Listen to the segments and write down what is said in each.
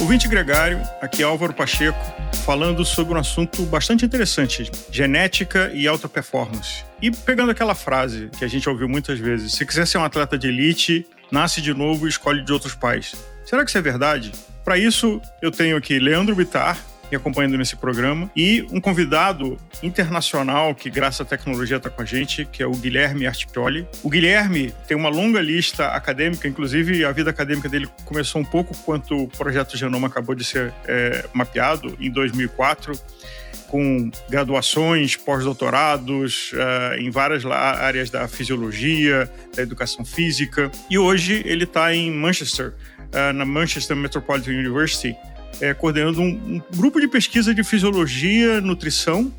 Ouvinte gregário, aqui é Álvaro Pacheco, falando sobre um assunto bastante interessante: genética e alta performance. E pegando aquela frase que a gente ouviu muitas vezes: se quiser ser um atleta de elite, nasce de novo e escolhe de outros pais. Será que isso é verdade? Para isso, eu tenho aqui Leandro Bitar, me acompanhando nesse programa, e um convidado internacional que, graças à tecnologia, está com a gente, que é o Guilherme Artioli. O Guilherme tem uma longa lista acadêmica, inclusive a vida acadêmica dele começou um pouco quando o projeto Genoma acabou de ser é, mapeado, em 2004 com graduações, pós-doutorados uh, em várias áreas da fisiologia, da educação física. E hoje ele está em Manchester, uh, na Manchester Metropolitan University, é, coordenando um, um, grupo de pesquisa de fisiologia, nutrição,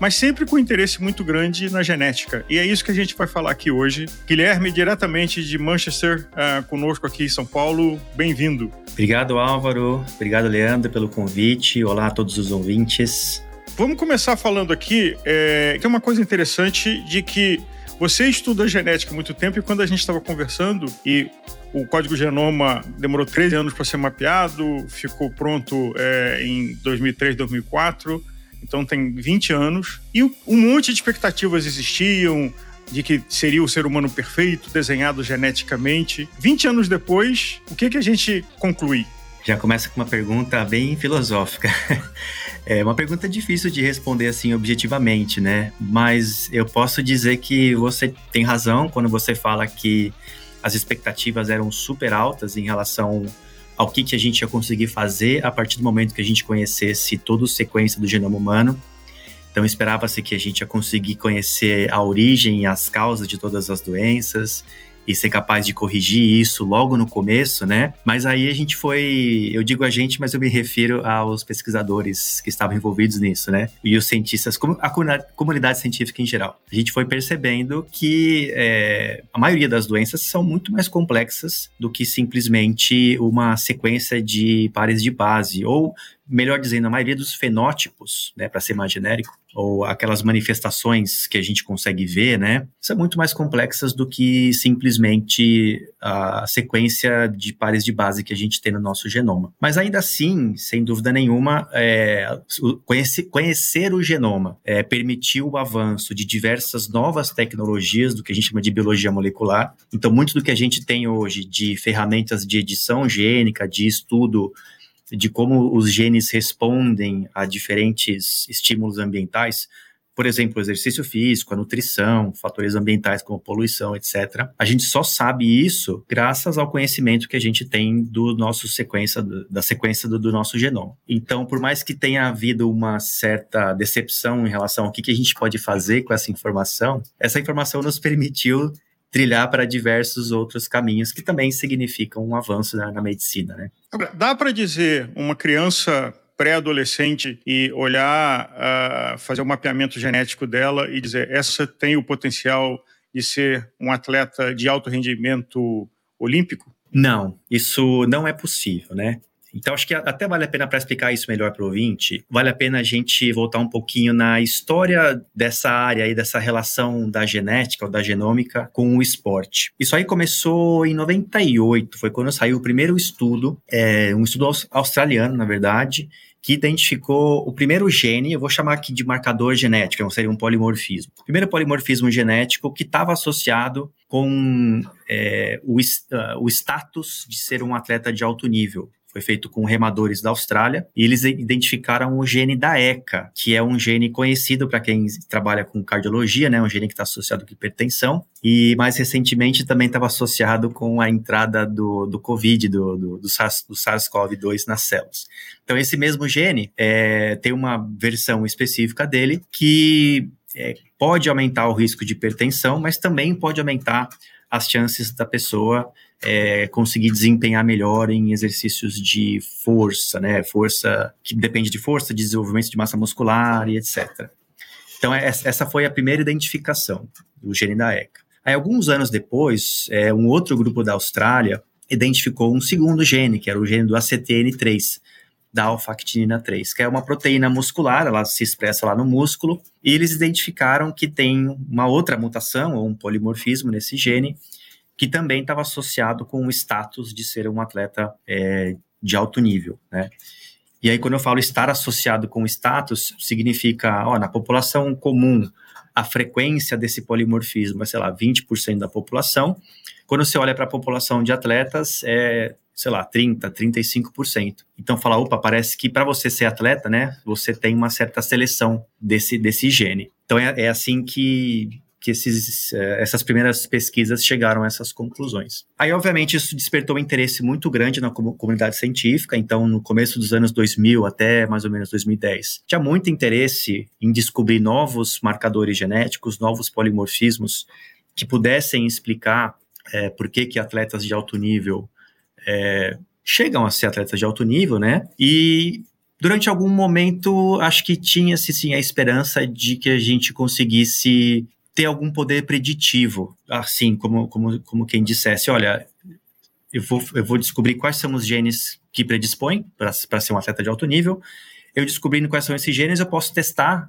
mas sempre com interesse muito grande na genética. E é isso que a gente vai falar aqui hoje. Guilherme, diretamente de Manchester, uh, conosco aqui em São Paulo, bem-vindo. Obrigado, Álvaro. Obrigado, Leandro, pelo convite. Olá a todos os ouvintes. Vamos começar falando aqui, é, que é uma coisa interessante de que você estuda genética há muito tempo e quando a gente estava conversando e o código genoma demorou 13 anos para ser mapeado, ficou pronto é, em 2003, 2004, então tem 20 anos. E um monte de expectativas existiam de que seria o ser humano perfeito, desenhado geneticamente. 20 anos depois, o que, que a gente conclui? Já começa com uma pergunta bem filosófica. É uma pergunta difícil de responder assim objetivamente, né? Mas eu posso dizer que você tem razão quando você fala que as expectativas eram super altas em relação ao que, que a gente ia conseguir fazer a partir do momento que a gente conhecesse toda a sequência do genoma humano. Então esperava-se que a gente ia conseguir conhecer a origem e as causas de todas as doenças, e ser capaz de corrigir isso logo no começo, né? Mas aí a gente foi, eu digo a gente, mas eu me refiro aos pesquisadores que estavam envolvidos nisso, né? E os cientistas, a comunidade científica em geral. A gente foi percebendo que é, a maioria das doenças são muito mais complexas do que simplesmente uma sequência de pares de base ou melhor dizendo, a maioria dos fenótipos, né, para ser mais genérico, ou aquelas manifestações que a gente consegue ver, né, são muito mais complexas do que simplesmente a sequência de pares de base que a gente tem no nosso genoma. Mas ainda assim, sem dúvida nenhuma, é, conhecer, conhecer o genoma é, permitiu o avanço de diversas novas tecnologias do que a gente chama de biologia molecular. Então, muito do que a gente tem hoje de ferramentas de edição gênica, de estudo de como os genes respondem a diferentes estímulos ambientais, por exemplo, o exercício físico, a nutrição, fatores ambientais como poluição, etc. A gente só sabe isso graças ao conhecimento que a gente tem do nosso sequência, da sequência do, do nosso genoma. Então, por mais que tenha havido uma certa decepção em relação ao que, que a gente pode fazer com essa informação, essa informação nos permitiu trilhar para diversos outros caminhos que também significam um avanço na, na medicina, né? Dá para dizer uma criança pré-adolescente e olhar, uh, fazer o um mapeamento genético dela e dizer essa tem o potencial de ser um atleta de alto rendimento olímpico? Não, isso não é possível, né? Então, acho que até vale a pena, para explicar isso melhor para o ouvinte, vale a pena a gente voltar um pouquinho na história dessa área aí, dessa relação da genética ou da genômica com o esporte. Isso aí começou em 98, foi quando saiu o primeiro estudo, é, um estudo australiano, na verdade, que identificou o primeiro gene, eu vou chamar aqui de marcador genético, não seria um polimorfismo. O primeiro polimorfismo genético que estava associado com é, o, uh, o status de ser um atleta de alto nível foi feito com remadores da Austrália, e eles identificaram o gene da ECA, que é um gene conhecido para quem trabalha com cardiologia, né, um gene que está associado com hipertensão, e mais recentemente também estava associado com a entrada do, do COVID, do, do, do SARS-CoV-2 nas células. Então, esse mesmo gene é, tem uma versão específica dele que é, pode aumentar o risco de hipertensão, mas também pode aumentar as chances da pessoa é, conseguir desempenhar melhor em exercícios de força, né? Força que depende de força, de desenvolvimento de massa muscular e etc. Então, é, essa foi a primeira identificação do gene da ECA. Aí, alguns anos depois, é, um outro grupo da Austrália identificou um segundo gene, que era o gene do ACTN3, da alfa-actinina 3, que é uma proteína muscular, ela se expressa lá no músculo, e eles identificaram que tem uma outra mutação, ou um polimorfismo nesse gene, que também estava associado com o status de ser um atleta é, de alto nível, né? E aí, quando eu falo estar associado com status, significa, ó, na população comum, a frequência desse polimorfismo é, sei lá, 20% da população. Quando você olha para a população de atletas, é, sei lá, 30%, 35%. Então, fala, opa, parece que para você ser atleta, né, você tem uma certa seleção desse, desse gene. Então, é, é assim que que esses, eh, essas primeiras pesquisas chegaram a essas conclusões. Aí, obviamente, isso despertou um interesse muito grande na comunidade científica, então, no começo dos anos 2000 até mais ou menos 2010, tinha muito interesse em descobrir novos marcadores genéticos, novos polimorfismos que pudessem explicar é, por que, que atletas de alto nível é, chegam a ser atletas de alto nível, né? E durante algum momento, acho que tinha-se sim a esperança de que a gente conseguisse ter algum poder preditivo, assim, como, como, como quem dissesse, olha, eu vou, eu vou descobrir quais são os genes que predispõem para ser um atleta de alto nível, eu descobrindo quais são esses genes, eu posso testar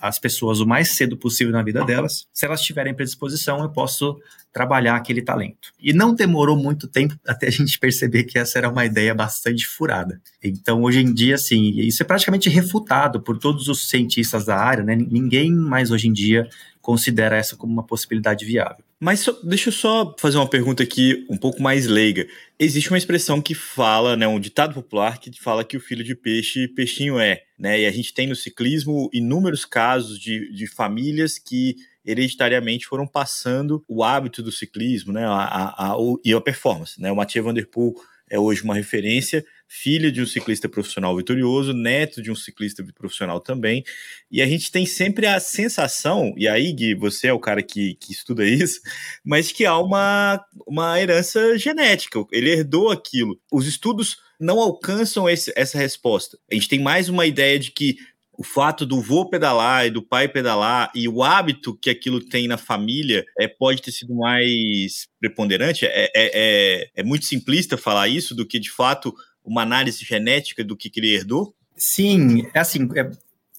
as pessoas o mais cedo possível na vida delas. Se elas tiverem predisposição, eu posso trabalhar aquele talento. E não demorou muito tempo até a gente perceber que essa era uma ideia bastante furada. Então, hoje em dia, assim, isso é praticamente refutado por todos os cientistas da área, né? Ninguém mais hoje em dia considera essa como uma possibilidade viável. Mas só, deixa eu só fazer uma pergunta aqui um pouco mais leiga. Existe uma expressão que fala, né, um ditado popular que fala que o filho de peixe, peixinho é, né? E a gente tem no ciclismo inúmeros casos de, de famílias que hereditariamente foram passando o hábito do ciclismo, né, a, a, a, e a performance, né? O Mathieu Van Der Poel é hoje uma referência, filha de um ciclista profissional vitorioso, neto de um ciclista profissional também. E a gente tem sempre a sensação, e aí, Gui, você é o cara que, que estuda isso, mas que há uma, uma herança genética. Ele herdou aquilo. Os estudos não alcançam esse, essa resposta. A gente tem mais uma ideia de que o fato do vô pedalar e do pai pedalar e o hábito que aquilo tem na família é, pode ter sido mais preponderante. É, é, é, é muito simplista falar isso do que de fato uma análise genética do que, que ele herdou? Sim, é assim, é,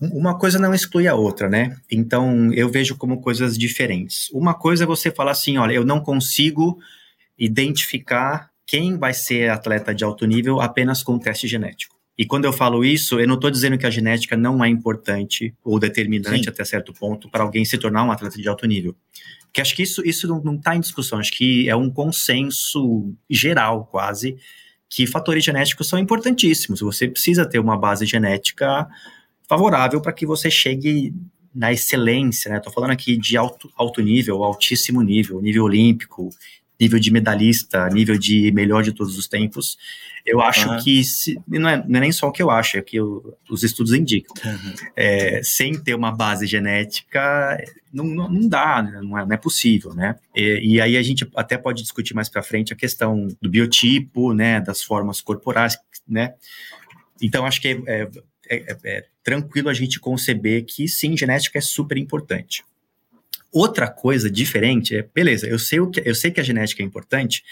uma coisa não exclui a outra, né? Então eu vejo como coisas diferentes. Uma coisa é você falar assim: olha, eu não consigo identificar quem vai ser atleta de alto nível apenas com teste genético. E quando eu falo isso, eu não estou dizendo que a genética não é importante ou determinante Sim. até certo ponto para alguém se tornar um atleta de alto nível. Porque acho que isso, isso não está em discussão, acho que é um consenso geral, quase, que fatores genéticos são importantíssimos. Você precisa ter uma base genética favorável para que você chegue na excelência, né? Estou falando aqui de alto, alto nível, altíssimo nível, nível olímpico, nível de medalhista, nível de melhor de todos os tempos. Eu acho ah. que, se, não, é, não, é, nem só o que eu acho, é que eu, os estudos indicam. Uhum. É, sem ter uma base genética, não, não, não dá, né? não é, não é, possível, né? E, e, aí a gente até pode discutir mais para frente a questão do biotipo, né, das formas corporais, né? Então, acho que é, é, é, é tranquilo a gente conceber que, sim, genética é super importante. Outra coisa diferente é, beleza, eu sei, o que, eu sei que a genética é importante,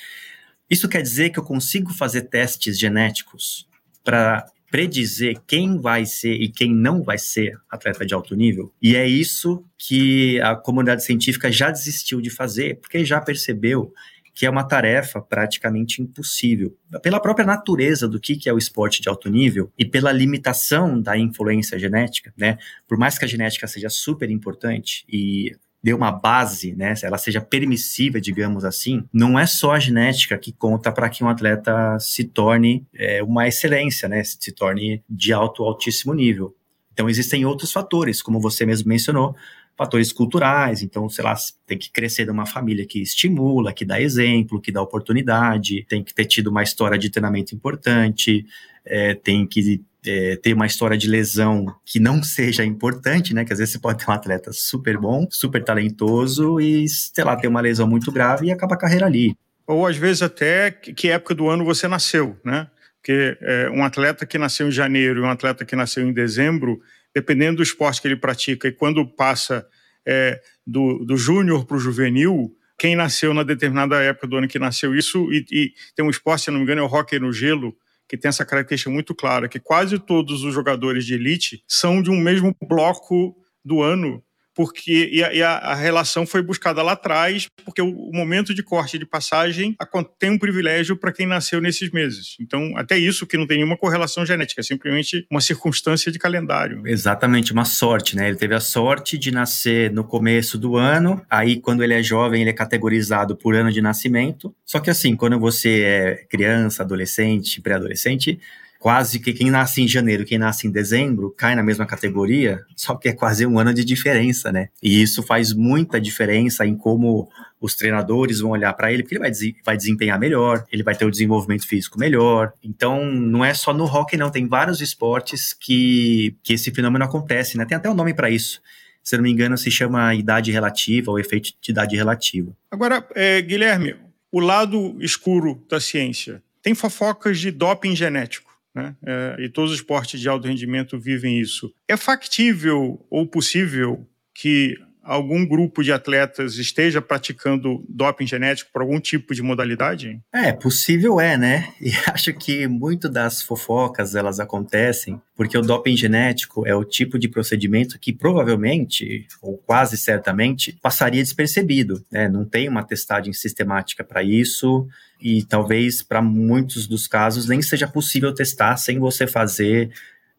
isso quer dizer que eu consigo fazer testes genéticos para predizer quem vai ser e quem não vai ser atleta de alto nível. E é isso que a comunidade científica já desistiu de fazer, porque já percebeu que é uma tarefa praticamente impossível. Pela própria natureza do que é o esporte de alto nível e pela limitação da influência genética, né? Por mais que a genética seja super importante e dê uma base, né, ela seja permissiva, digamos assim, não é só a genética que conta para que um atleta se torne é, uma excelência, né, se torne de alto, altíssimo nível. Então existem outros fatores, como você mesmo mencionou, fatores culturais, então, sei lá, tem que crescer numa família que estimula, que dá exemplo, que dá oportunidade, tem que ter tido uma história de treinamento importante, é, tem que é, ter uma história de lesão que não seja importante, né? Que às vezes você pode ter um atleta super bom, super talentoso e, sei lá, ter uma lesão muito grave e acaba a carreira ali. Ou às vezes até que época do ano você nasceu, né? Porque é, um atleta que nasceu em janeiro e um atleta que nasceu em dezembro, dependendo do esporte que ele pratica e quando passa é, do, do júnior para o juvenil, quem nasceu na determinada época do ano que nasceu isso, e, e tem um esporte, se não me engano, é o hockey no gelo, que tem essa característica muito clara, que quase todos os jogadores de elite são de um mesmo bloco do ano, porque e a, e a, relação foi buscada lá atrás, porque o, o, momento de corte de passagem tem um privilégio para quem nasceu nesses meses. Então, até isso que não tem nenhuma correlação genética, é simplesmente uma circunstância de calendário. Exatamente, uma sorte, né? Ele teve a sorte de nascer no começo do ano, aí quando ele é jovem, ele é categorizado por ano de nascimento. Só que assim, quando você é criança, adolescente, pré-adolescente, quase que quem nasce em janeiro, quem nasce em dezembro, cai na mesma categoria, só que é quase um ano de diferença, né? E isso faz muita diferença em como os treinadores vão olhar para ele, porque ele vai, desempenhar melhor, ele vai ter o um desenvolvimento físico melhor. Então, não é só no hockey, não. Tem vários esportes que, que esse fenômeno acontece, né? Tem até um nome para isso. Se não me engano, se chama idade relativa ou efeito de idade relativa. Agora, é, Guilherme, o lado escuro da ciência. Tem fofocas de doping genético né? É, e todos os esportes de alto rendimento vivem isso. É factível ou possível que algum grupo de atletas esteja praticando doping genético por algum tipo de modalidade? É, possível é, né? E acho que muito das fofocas elas acontecem porque o doping genético é o tipo de procedimento que provavelmente, ou quase certamente, passaria despercebido, né? Não tem uma testagem sistemática para isso e talvez para muitos dos casos nem seja possível testar sem você fazer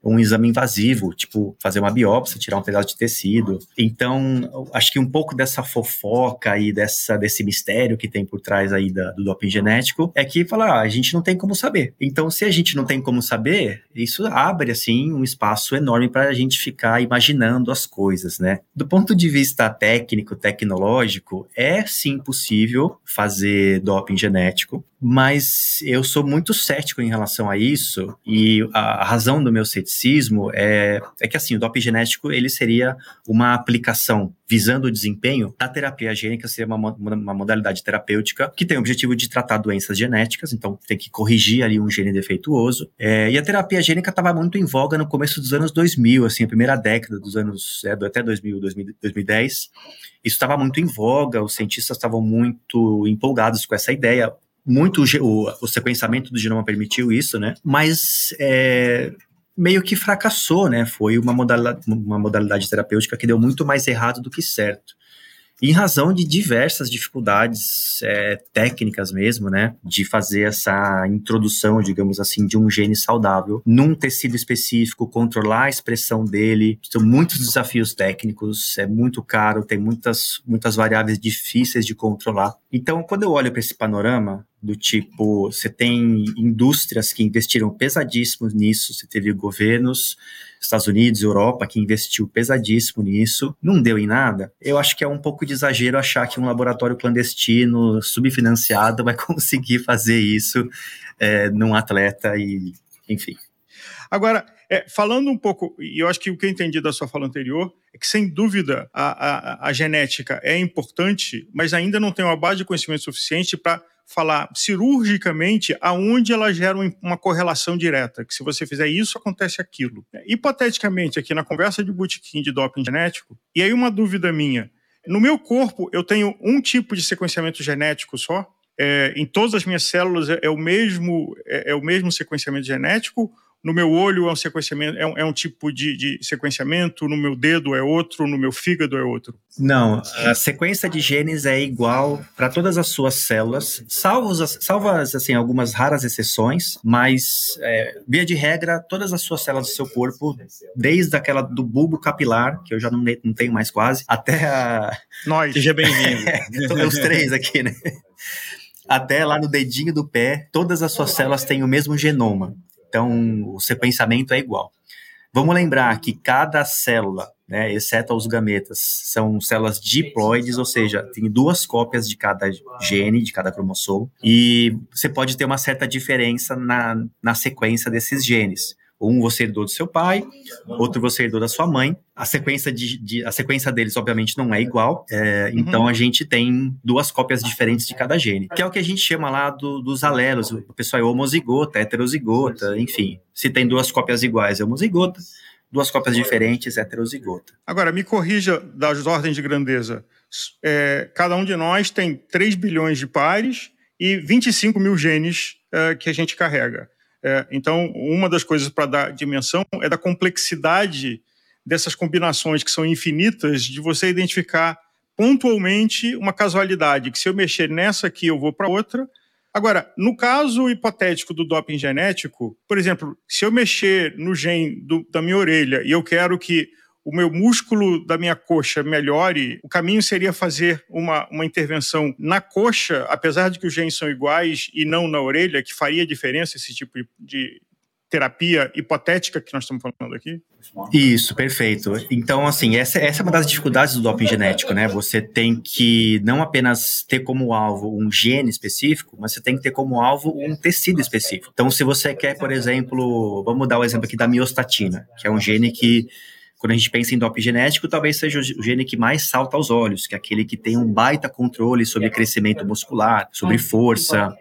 um exame invasivo, tipo fazer uma biópsia, tirar um pedaço de tecido. Então, acho que um pouco dessa fofoca e dessa, desse mistério que tem por trás aí da, do doping genético é que fala, ah, a gente não tem como saber. Então, se a gente não tem como saber, isso abre assim um espaço enorme para a gente ficar imaginando as coisas, né? Do ponto de vista técnico, tecnológico, é sim possível fazer doping genético mas eu sou muito cético em relação a isso e a razão do meu ceticismo é, é que assim o doping genético ele seria uma aplicação visando o desempenho. Da terapia gênica seria uma, uma modalidade terapêutica que tem o objetivo de tratar doenças genéticas então tem que corrigir ali um gene defeituoso. É, e a terapia gênica estava muito em voga no começo dos anos 2000 assim a primeira década dos anos é, até 2000 2010 isso estava muito em voga, os cientistas estavam muito empolgados com essa ideia muito o, o sequenciamento do genoma permitiu isso, né? Mas é, meio que fracassou, né? Foi uma modalidade, uma modalidade terapêutica que deu muito mais errado do que certo em razão de diversas dificuldades é, técnicas mesmo, né, de fazer essa introdução, digamos assim, de um gene saudável num tecido específico, controlar a expressão dele, são muitos desafios técnicos, é muito caro, tem muitas, muitas variáveis difíceis de controlar. Então, quando eu olho para esse panorama, do tipo, você tem indústrias que investiram pesadíssimo nisso, você teve governos Estados Unidos, Europa, que investiu pesadíssimo nisso, não deu em nada. Eu acho que é um pouco de exagero achar que um laboratório clandestino, subfinanciado, vai conseguir fazer isso é, num atleta e, enfim. Agora, é, falando um pouco, e eu acho que o que eu entendi da sua fala anterior é que, sem dúvida, a, a, a genética é importante, mas ainda não tem uma base de conhecimento suficiente para falar cirurgicamente aonde ela gera uma correlação direta, que se você fizer isso, acontece aquilo. Hipoteticamente, aqui na conversa de botequim de doping genético, e aí uma dúvida minha, no meu corpo eu tenho um tipo de sequenciamento genético só? É, em todas as minhas células é, é o mesmo é, é o mesmo sequenciamento genético no meu olho é um sequenciamento, é um, é um tipo de, de, sequenciamento, no meu dedo é outro, no meu fígado é outro? Não, a sequência de genes é igual para todas as suas células, salvo, salvas assim, algumas raras exceções, mas é, via de regra, todas as suas células do seu corpo, desde aquela do bulbo capilar, que eu já não, não tenho mais quase, até a. Nós. Seja bem-vindo. é, os três aqui, né? Até lá no dedinho do pé, todas as suas células têm o mesmo genoma. Então, o sequenciamento é igual. Vamos lembrar que cada célula, né, exceto os gametas, são células diploides, ou seja, tem duas cópias de cada gene, de cada cromossomo, e você pode ter uma certa diferença na, na sequência desses genes. Um você herdou do seu pai, outro você herdou da sua mãe. A sequência, de, de a sequência deles, obviamente, não é igual. É, uhum. Então, a gente tem duas cópias diferentes de cada gene. Que é o que a gente chama lá do, dos alelos. O pessoal é homozigota, heterozigota, enfim. Se tem duas cópias iguais, é homozigota. Duas cópias diferentes, heterozigota. Agora, me corrija das ordens de grandeza. É, cada um de nós tem 3 bilhões de pares e 25 mil genes é, que a gente carrega. É, então, uma das coisas para dar dimensão é da complexidade dessas combinações que são infinitas, de você identificar pontualmente uma casualidade, que se eu mexer nessa aqui, eu vou para outra. Agora, no caso hipotético do doping genético, por exemplo, se eu mexer no gene do, da minha orelha e eu quero que o meu músculo da minha coxa melhore, o caminho seria fazer uma, uma intervenção na coxa, apesar de que os genes são iguais, e não na orelha, que faria diferença esse tipo de terapia hipotética que nós estamos falando aqui? Isso, perfeito. Então, assim, essa, essa é uma das dificuldades do doping genético, né? Você tem que não apenas ter como alvo um gene específico, mas você tem que ter como alvo um tecido específico. Então, se você quer, por exemplo, vamos dar o um exemplo aqui da miostatina, que é um gene que quando a gente pensa em doping genético, talvez seja o gene que mais salta aos olhos, que é aquele que tem um baita controle sobre crescimento muscular, sobre força.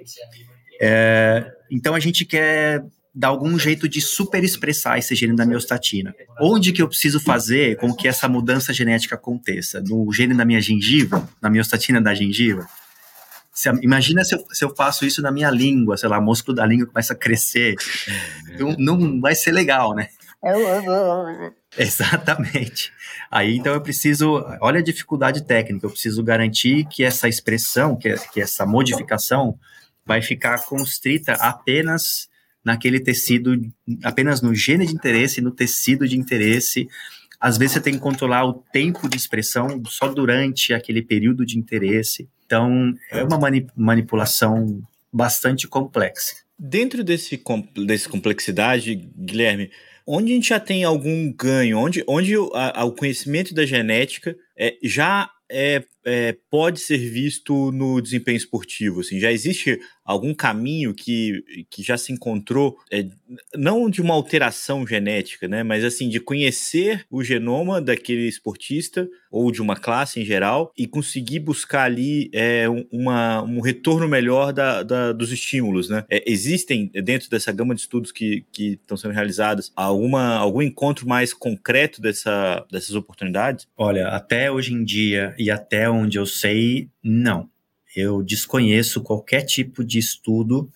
É, então a gente quer dar algum jeito de super expressar esse gene da miostatina. Onde que eu preciso fazer com que essa mudança genética aconteça? No gene da minha gengiva? Na miostatina da gengiva? Se, imagina se eu, se eu, faço isso na minha língua, sei lá, o músculo da língua começa a crescer. Não, não vai ser legal, né? Exatamente. Aí então eu preciso, olha a dificuldade técnica, eu preciso garantir que essa expressão, que, que essa modificação vai ficar constrita apenas naquele tecido, apenas no gene de interesse, no tecido de interesse. Às vezes você tem que controlar o tempo de expressão só durante aquele período de interesse. Então, é uma mani manipulação bastante complexa. Dentro desse, desse complexidade, Guilherme, onde a gente já tem algum ganho, onde, onde o, a, o conhecimento da genética é, já é, é, pode ser visto no desempenho esportivo? Assim, já existe algum caminho que, que já se encontrou, é, não de uma alteração genética, né, mas assim, de conhecer o genoma daquele esportista ou de uma classe em geral e conseguir buscar ali é, uma, um retorno melhor da, da dos estímulos, né? É, existem dentro dessa gama de estudos que, que estão sendo realizados alguma, algum encontro mais concreto dessa, dessas oportunidades? Olha, até hoje em dia e até onde eu sei, não. Eu desconheço qualquer tipo de estudo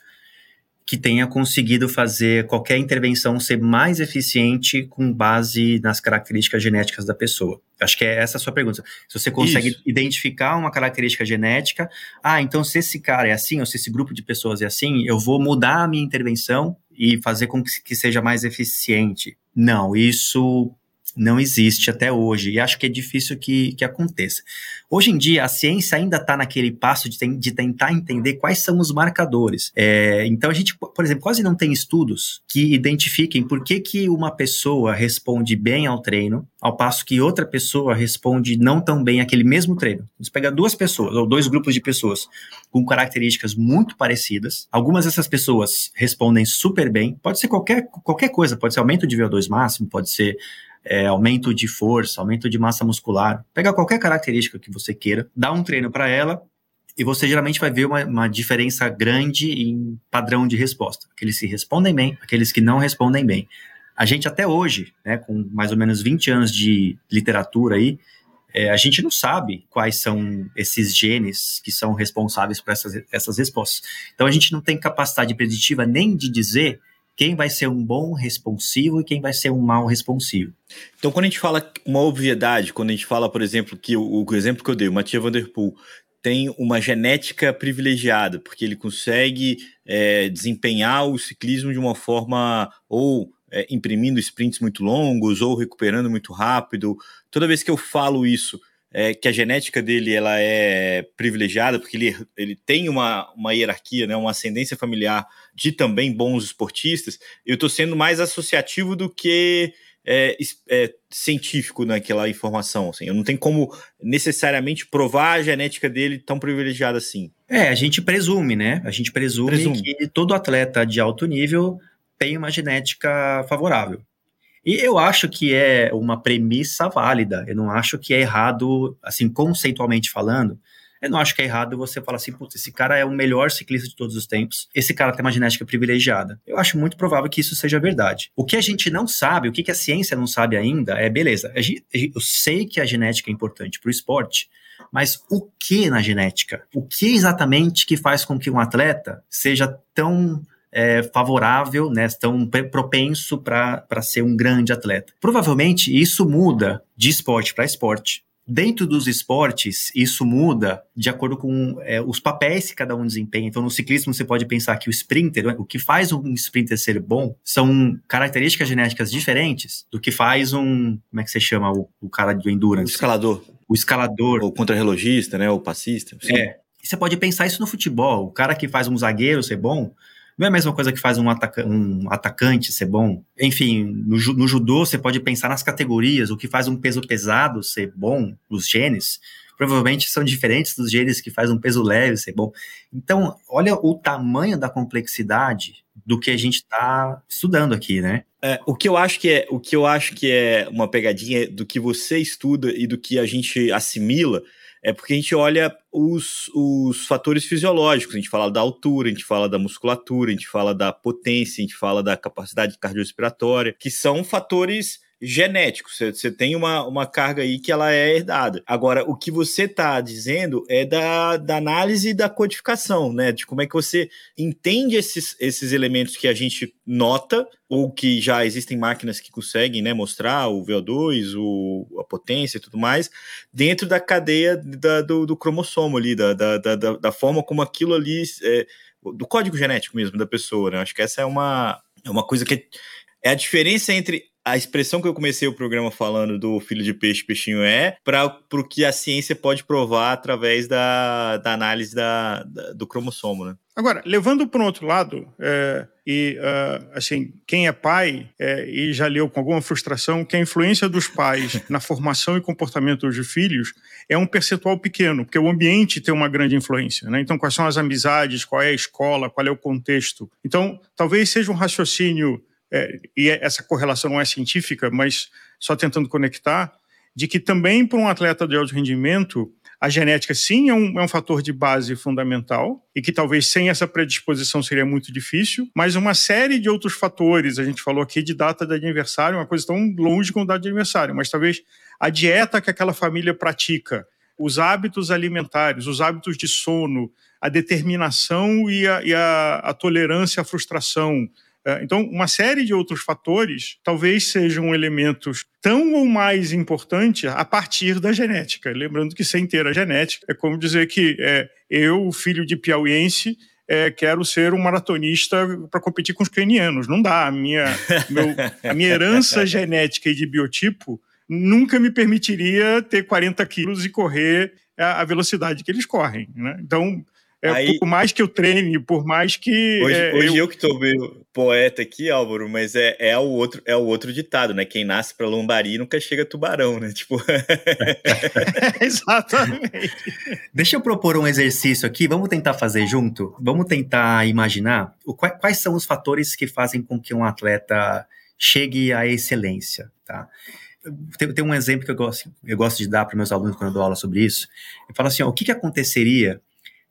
que tenha conseguido fazer qualquer intervenção ser mais eficiente com base nas características genéticas da pessoa. Acho que é essa a sua pergunta. Se você consegue Isso. identificar uma característica genética, ah, então se esse cara é assim, ou se esse grupo de pessoas é assim, eu vou mudar a minha intervenção e fazer com que seja mais eficiente. Não, isso não existe até hoje, e acho que é difícil que, que aconteça. Hoje em dia, a ciência ainda está naquele passo de, de, tentar entender quais são os marcadores. É, então, a gente, por exemplo, quase não tem estudos que identifiquem por que, que uma pessoa responde bem ao treino, ao passo que outra pessoa responde não tão bem aquele mesmo treino. Você pega duas pessoas, ou dois grupos de pessoas com características muito parecidas, algumas dessas pessoas respondem super bem, pode ser qualquer, qualquer coisa, pode ser aumento de VO2 máximo, pode ser é, aumento de força, aumento de massa muscular, pega qualquer característica que você queira, dá um treino para ela e você geralmente vai ver uma, uma, diferença grande em padrão de resposta. Aqueles que respondem bem, aqueles que não respondem bem. A gente até hoje, né, com mais ou menos 20 anos de literatura aí, é, a gente não sabe quais são esses genes que são responsáveis por essas, essas respostas. Então a gente não tem capacidade preditiva nem de dizer quem vai ser um bom responsivo e quem vai ser um mal responsivo. Então, quando a gente fala uma obviedade, quando a gente fala, por exemplo, que o, o exemplo que eu dei, o Mathieu Van Der Poel, tem uma genética privilegiada, porque ele consegue é, desempenhar o ciclismo de uma forma ou é, imprimindo sprints muito longos ou recuperando muito rápido. Toda vez que eu falo isso, é, que a genética dele ela é privilegiada, porque ele, ele tem uma, uma hierarquia, né, uma ascendência familiar de também bons esportistas, eu estou sendo mais associativo do que é, é, científico naquela informação. Assim. Eu não tenho como necessariamente provar a genética dele tão privilegiada assim. É, a gente presume, né? A gente presume, presume. que todo atleta de alto nível tem uma genética favorável. E eu acho que é uma premissa válida. Eu não acho que é errado, assim, conceitualmente falando. Eu não acho que é errado você falar assim, putz, esse cara é o melhor ciclista de todos os tempos, esse cara tem uma genética privilegiada. Eu acho muito provável que isso seja verdade. O que a gente não sabe, o que a ciência não sabe ainda, é beleza. Eu sei que a genética é importante para o esporte, mas o que na genética? O que exatamente que faz com que um atleta seja tão é, favorável, né, tão propenso para ser um grande atleta. Provavelmente isso muda de esporte para esporte. Dentro dos esportes, isso muda de acordo com é, os papéis que cada um desempenha. Então, no ciclismo, você pode pensar que o sprinter, o que faz um sprinter ser bom, são características genéticas diferentes do que faz um. Como é que você chama o, o cara do endurance? O escalador. O escalador. O contrarrelogista, né? O passista. Sim. É. E você pode pensar isso no futebol. O cara que faz um zagueiro ser bom não é a mesma coisa que faz um, ataca um atacante ser bom. Enfim, no, no, judô você pode pensar nas categorias, o que faz um peso pesado ser bom, os genes, provavelmente são diferentes dos genes que faz um peso leve ser bom. Então, olha o tamanho da complexidade do que a gente está estudando aqui, né? É, o que eu acho que é o que eu acho que é uma pegadinha do que você estuda e do que a gente assimila é porque a gente olha os, os fatores fisiológicos, a gente fala da altura, a gente fala da musculatura, a gente fala da potência, a gente fala da capacidade cardiorrespiratória, que são fatores genético. Você tem uma, uma carga aí que ela é herdada. Agora, o que você está dizendo é da, da análise da codificação, né? De como é que você entende esses, esses elementos que a gente nota, ou que já existem máquinas que conseguem né, mostrar o VO2, o, a potência e tudo mais, dentro da cadeia da, do, do cromossomo ali, da, da, da, da forma como aquilo ali. É, do código genético mesmo da pessoa, né? Acho que essa é uma, é uma coisa que é, a diferença entre a expressão que eu comecei o programa falando do filho de peixe, peixinho é, para o que a ciência pode provar através da, da análise da, da do cromossomo, né? Agora, levando para um outro lado, é, e uh, assim, quem é pai é, e já leu com alguma frustração que a influência dos pais na formação e comportamento dos filhos é um percentual pequeno, porque o ambiente tem uma grande influência. Né? Então, quais são as amizades, qual é a escola, qual é o contexto. Então, talvez seja um raciocínio é, e é, essa correlação não é científica, mas só tentando conectar, de que também para um atleta de alto rendimento, a genética sim é um, é um fator de base fundamental e que talvez sem essa predisposição seria muito difícil, mas uma série de outros fatores, a gente falou aqui de data de aniversário, uma coisa tão longe como data de aniversário, mas talvez a dieta que aquela família pratica, os hábitos alimentares, os hábitos de sono, a determinação e a, e a, a tolerância à frustração, então, uma série de outros fatores talvez sejam elementos tão ou mais importantes a partir da genética. Lembrando que sem ter a genética, é como dizer que é, eu, filho de piauiense, é, quero ser um maratonista para competir com os kenianos. Não dá. A minha, meu, a minha herança genética e de biotipo nunca me permitiria ter 40 quilos e correr a, a velocidade que eles correm. Né? Então, é, Aí, por mais que eu treine, por mais que. Hoje, é, hoje eu... eu... que tô meio poeta aqui, Álvaro, mas é, é, o outro, é o outro ditado, né? Quem nasce para lambari nunca chega tubarão, né? Tipo. Exatamente. Deixa eu propor um exercício aqui, vamos tentar fazer junto? Vamos tentar imaginar o, quais são os fatores que fazem com que um atleta chegue à excelência, tá? Tem, tem um exemplo que eu gosto, eu gosto de dar para meus alunos quando eu dou aula sobre isso. Eu falo assim: ó, o que, que aconteceria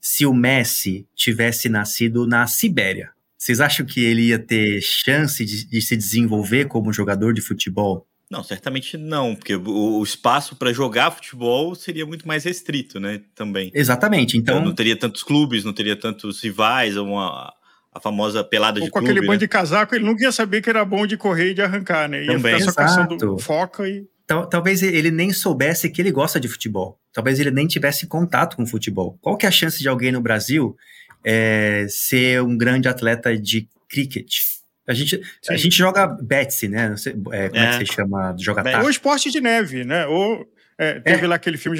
se o Messi tivesse nascido na Sibéria? Vocês acham que ele ia ter chance de, de se desenvolver como jogador de futebol? Não, certamente não, porque o, o espaço para jogar futebol seria muito mais restrito, né? Também. Exatamente. Então não teria tantos clubes, não teria tantos rivais, uma a famosa pelada Ou de com clube, aquele bando né? de casaco, ele nunca ia saber que era bom de correr e de arrancar, né? Ia Também. ficar só caçando foca e talvez ele nem soubesse que ele gosta de futebol. Talvez ele nem tivesse contato com futebol. Qual que é a chance de alguém no Brasil é, ser um grande atleta de cricket? A gente, a gente joga Betsy, né? Sei, é, como é. é. que você chama? Joga taco. Ou esporte de neve, né? Ou é, teve lá aquele filme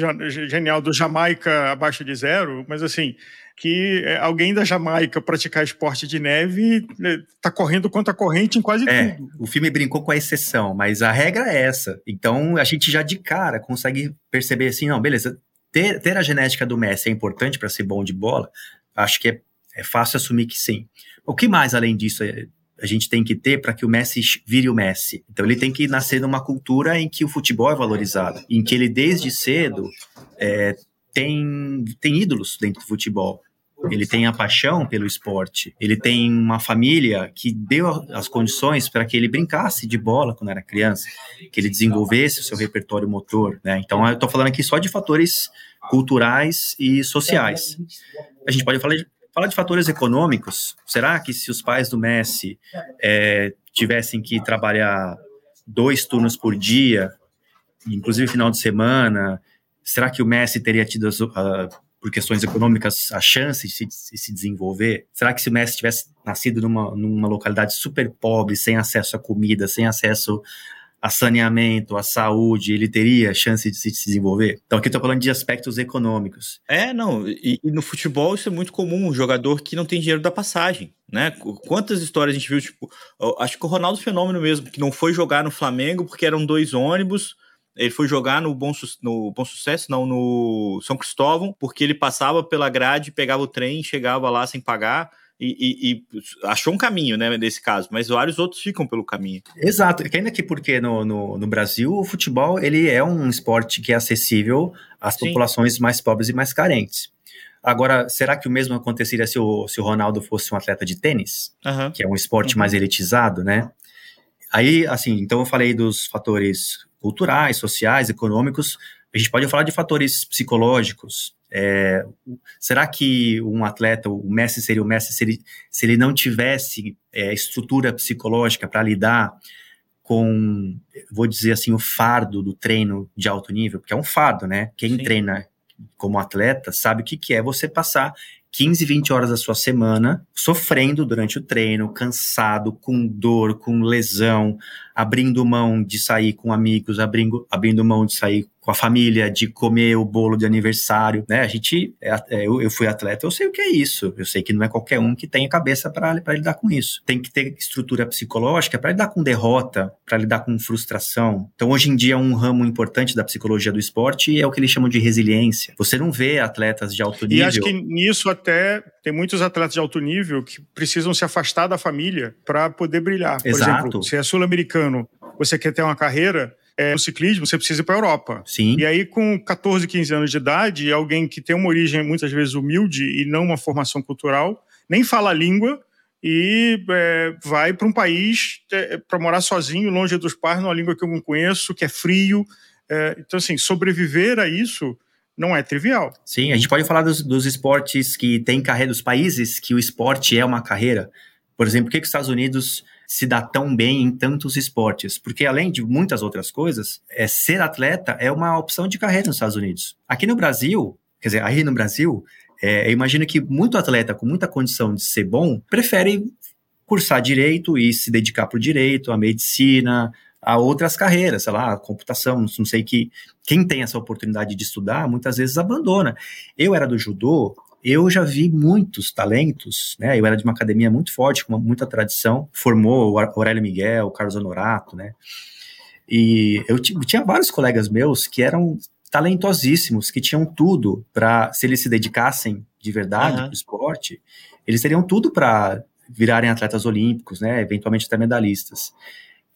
genial do Jamaica abaixo de zero, mas assim, que é, alguém da Jamaica praticar esporte de neve está né, correndo contra a corrente em quase é, tudo. O filme brincou com a exceção, mas a regra é essa. Então a gente já de cara consegue perceber assim, não, beleza, ter, ter a genética do Messi é importante para ser bom de bola? Acho que é, é fácil assumir que sim. O que mais além disso é, a gente tem que ter para que o Messi vire o Messi? Então ele tem que nascer numa cultura em que o futebol é valorizado, em que ele desde cedo é, tem, tem ídolos dentro do futebol ele tem a paixão pelo esporte, ele tem uma família que deu as condições para que ele brincasse de bola quando era criança, que ele desenvolvesse o seu repertório motor, né? Então eu estou falando aqui só de fatores culturais e sociais. A gente pode falar de, Fala de fatores econômicos. Será que se os pais do Messi é, tivessem que trabalhar dois turnos por dia, inclusive final de semana, será que o Messi teria tido, uh, por questões econômicas, a chance de se, de se, desenvolver? Será que se o Messi tivesse nascido numa, numa localidade super pobre, sem acesso à comida, sem acesso a saneamento, a saúde, ele teria chance de se desenvolver? Então, aqui estou falando de aspectos econômicos. É, não, e, e, no futebol isso é muito comum, um jogador que não tem dinheiro da passagem, né? Quantas histórias a gente viu, tipo, acho que o Ronaldo Fenômeno mesmo, que não foi jogar no Flamengo porque eram dois ônibus, ele foi jogar no Bom, no Bom Sucesso, não, no São Cristóvão, porque ele passava pela grade, pegava o trem, chegava lá sem pagar, e, e, e, achou um caminho, né, nesse caso, mas vários outros ficam pelo caminho. Exato, ainda que porque no, no, no, Brasil o futebol ele é um esporte que é acessível às Sim. populações mais pobres e mais carentes. Agora, será que o mesmo aconteceria se o, se o Ronaldo fosse um atleta de tênis, uhum. que é um esporte uhum. mais elitizado, né? Aí, assim, então eu falei dos fatores culturais, sociais, econômicos, a gente pode falar de fatores psicológicos, é, será que um atleta, o Messi seria o Messi se ele, se ele não tivesse é, estrutura psicológica para lidar com, vou dizer assim, o fardo do treino de alto nível, porque é um fardo, né? Quem Sim. treina como atleta sabe o que, que é você passar 15, 20 horas da sua semana sofrendo durante o treino, cansado, com dor, com lesão, abrindo mão de sair com amigos, abrindo, abrindo mão de sair com a família, de comer o bolo de aniversário, né? A gente, é, é, eu, eu fui atleta, eu sei o que é isso. Eu sei que não é qualquer um que tem a cabeça para lidar com isso. Tem que ter estrutura psicológica para lidar com derrota, para lidar com frustração. Então, hoje em dia, um ramo importante da psicologia do esporte é o que eles chamam de resiliência. Você não vê atletas de alto nível. E acho que nisso até tem muitos atletas de alto nível que precisam se afastar da família para poder brilhar. Por Exato. exemplo, se é sul-americano, você quer ter uma carreira, é, no ciclismo, você precisa ir para a Europa. Sim. E aí, com 14, 15 anos de idade, alguém que tem uma origem muitas vezes humilde e não uma formação cultural, nem fala a língua e é, vai para um país é, para morar sozinho, longe dos pais, numa língua que eu não conheço, que é frio. É, então, assim, sobreviver a isso não é trivial. Sim, a gente pode falar dos, dos esportes que têm carreira, dos países que o esporte é uma carreira. Por exemplo, por que, que os Estados Unidos se dá tão bem em tantos esportes, porque além de muitas outras coisas, é, ser atleta é uma opção de carreira nos Estados Unidos. Aqui no Brasil, quer dizer, aí no Brasil, é, eu imagino que muito atleta com muita condição de ser bom prefere cursar direito e se dedicar para o direito, a medicina, a outras carreiras, sei lá, computação, não sei que quem tem essa oportunidade de estudar muitas vezes abandona. Eu era do judô eu já vi muitos talentos, né? Eu era de uma academia muito forte, com muita tradição, formou o Aurélio Miguel, o Carlos Honorato, né? E eu tinha vários colegas meus que eram talentosíssimos, que tinham tudo para, se eles se dedicassem de verdade uhum. para o esporte, eles teriam tudo para virarem atletas olímpicos, né? Eventualmente até medalhistas.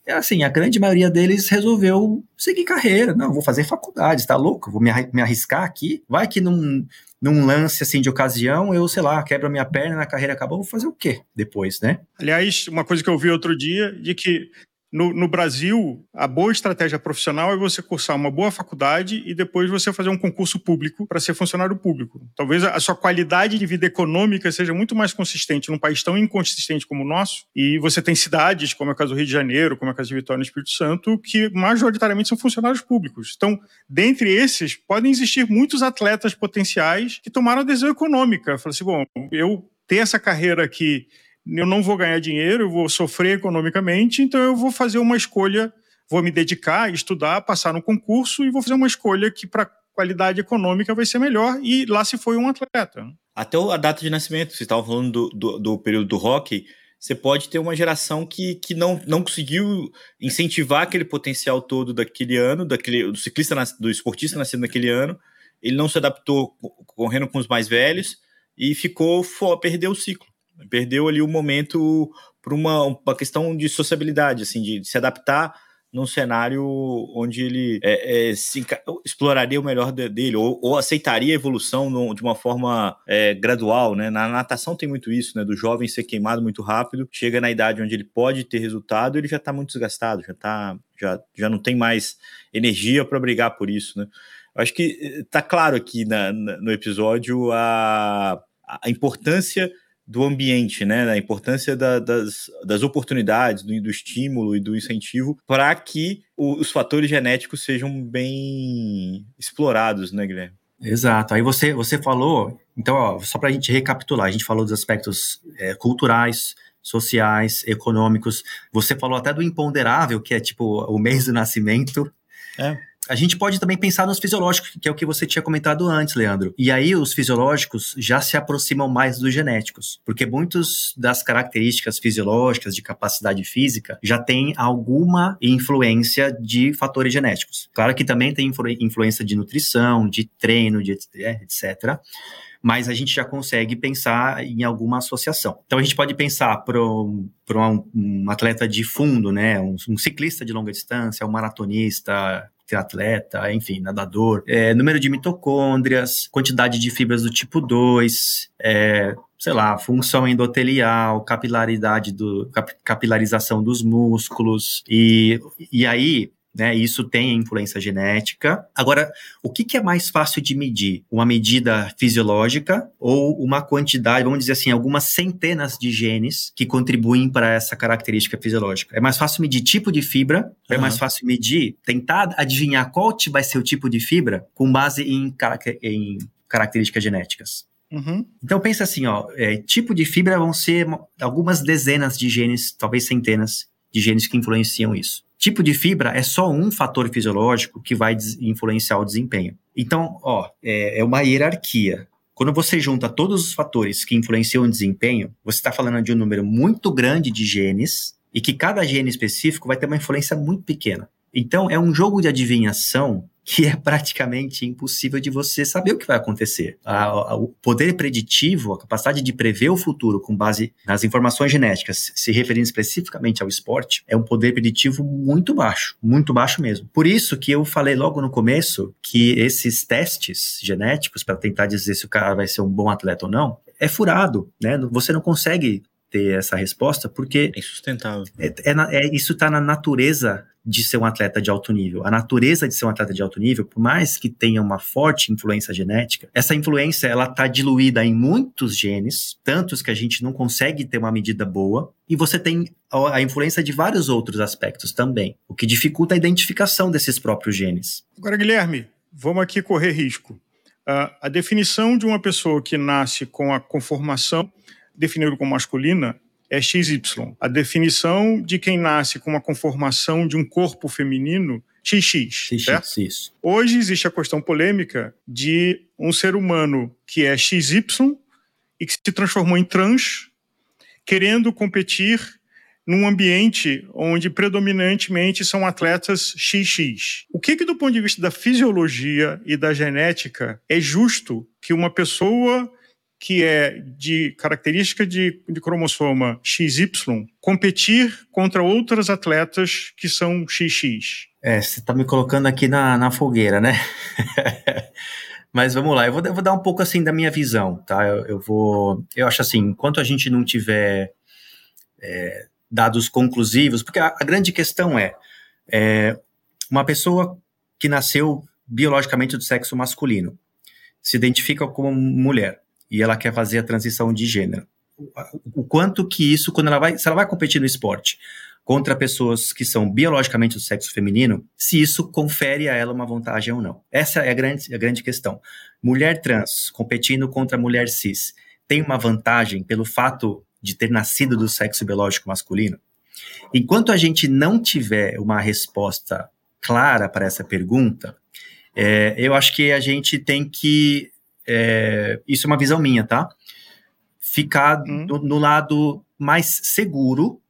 É assim, a grande maioria deles resolveu seguir carreira. Não, vou fazer faculdade, tá louco? Vou me arriscar aqui. Vai que num, num lance assim de ocasião, eu, sei lá, quebro a minha perna, na carreira acabou, vou fazer o quê depois, né? Aliás, uma coisa que eu vi outro dia, de que no, no, Brasil, a boa estratégia profissional é você cursar uma boa faculdade e depois você fazer um concurso público para ser funcionário público. Talvez a sua qualidade de vida econômica seja muito mais consistente num país tão inconsistente como o nosso. E você tem cidades, como é o caso do Rio de Janeiro, como é o caso de Vitória no Espírito Santo, que majoritariamente são funcionários públicos. Então, dentre esses, podem existir muitos atletas potenciais que tomaram a decisão econômica. Falaram assim: bom, eu ter essa carreira aqui eu não vou ganhar dinheiro, eu vou sofrer economicamente, então eu vou fazer uma escolha, vou me dedicar, estudar, passar no concurso e vou fazer uma escolha que para qualidade econômica vai ser melhor e lá se foi um atleta. Até a data de nascimento, você estava falando do, do, do período do hockey, você pode ter uma geração que, que não, não conseguiu incentivar aquele potencial todo daquele ano, daquele, do ciclista, do esportista nascido naquele ano, ele não se adaptou correndo com os mais velhos e ficou, perdeu o ciclo. Perdeu ali o momento para uma, uma questão de sociabilidade, assim, de, de se adaptar num cenário onde ele é, é, se, exploraria o melhor dele, ou, ou aceitaria a evolução no, de uma forma é, gradual, né? Na natação tem muito isso, né? Do jovem ser queimado muito rápido, chega na idade onde ele pode ter resultado, ele já está muito desgastado, já tá, já, já não tem mais energia para brigar por isso, né? Eu acho que está claro aqui na, na, no episódio a a importância do ambiente, né? A importância da, das, das oportunidades, do, do, estímulo e do incentivo para que o, os fatores genéticos sejam bem explorados, né, Guilherme? Exato. Aí você, você falou, então, ó, só para a gente recapitular, a gente falou dos aspectos é, culturais, sociais, econômicos. Você falou até do imponderável, que é tipo o mês do nascimento. É a gente pode também pensar nos fisiológicos, que é o que você tinha comentado antes, Leandro. E aí os fisiológicos já se aproximam mais dos genéticos, porque muitas das características fisiológicas de capacidade física já têm alguma influência de fatores genéticos. Claro que também tem influ influência de nutrição, de treino, de etc mas a gente já consegue pensar em alguma associação. Então a gente pode pensar para um, um, atleta de fundo, né, um, um, ciclista de longa distância, um maratonista, triatleta, enfim, nadador, é, número de mitocôndrias, quantidade de fibras do tipo 2, é, sei lá, função endotelial, capilaridade do, capilarização dos músculos, e, e aí né? Isso tem influência genética. Agora, o que, que, é mais fácil de medir? Uma medida fisiológica ou uma quantidade, vamos dizer assim, algumas centenas de genes que contribuem para essa característica fisiológica? É mais fácil medir tipo de fibra, uhum. é mais fácil medir, tentar adivinhar qual vai ser o tipo de fibra com base em, em características genéticas. Uhum. Então pensa assim, ó, é, tipo de fibra vão ser algumas dezenas de genes, talvez centenas de genes que influenciam isso. Tipo de fibra é só um fator fisiológico que vai influenciar o desempenho. Então, ó, é, é uma hierarquia. Quando você junta todos os fatores que influenciam o desempenho, você está falando de um número muito grande de genes e que cada gene específico vai ter uma influência muito pequena. Então, é um jogo de adivinhação que é praticamente impossível de você saber o que vai acontecer. A, a, o poder preditivo, a capacidade de prever o futuro com base nas informações genéticas, se referindo especificamente ao esporte, é um poder preditivo muito baixo, muito baixo mesmo. Por isso que eu falei logo no começo que esses testes genéticos para tentar dizer se o cara vai ser um bom atleta ou não, é furado, né? Você não consegue ter essa resposta porque é insustentável. É, é, é isso está na natureza de ser um atleta de alto nível. A natureza de ser um atleta de alto nível, por mais que tenha uma forte influência genética, essa influência ela está diluída em muitos genes, tantos que a gente não consegue ter uma medida boa, e você tem a influência de vários outros aspectos também, o que dificulta a identificação desses próprios genes. Agora, Guilherme, vamos aqui correr risco. Uh, a definição de uma pessoa que nasce com a conformação definida como masculina é XY. A definição de quem nasce com uma conformação de um corpo feminino XX, XX certo? Isso. Hoje existe a questão polêmica de um ser humano que é XY e que se transformou em trans, querendo competir num ambiente onde predominantemente são atletas XX. O que, que do ponto de vista da fisiologia e da genética é justo que uma pessoa que é de característica de, de cromossoma XY, competir contra outras atletas que são XX. É, você está me colocando aqui na, na fogueira, né? Mas vamos lá, eu vou, eu vou, dar um pouco assim da minha visão, tá? Eu, eu vou. Eu acho assim, enquanto a gente não tiver é, dados conclusivos, porque a, a grande questão é, é uma pessoa que nasceu biologicamente do sexo masculino, se identifica como mulher e ela quer fazer a transição de gênero. O quanto que isso, quando ela vai, se ela vai competir no esporte contra pessoas que são biologicamente do sexo feminino, se isso confere a ela uma vantagem ou não. Essa é a grande, a grande questão. Mulher trans competindo contra mulher cis tem uma vantagem pelo fato de ter nascido do sexo biológico masculino? Enquanto a gente não tiver uma resposta clara para essa pergunta, é, eu acho que a gente tem que é, isso é uma visão minha, tá? Ficar hum. no, no lado mais seguro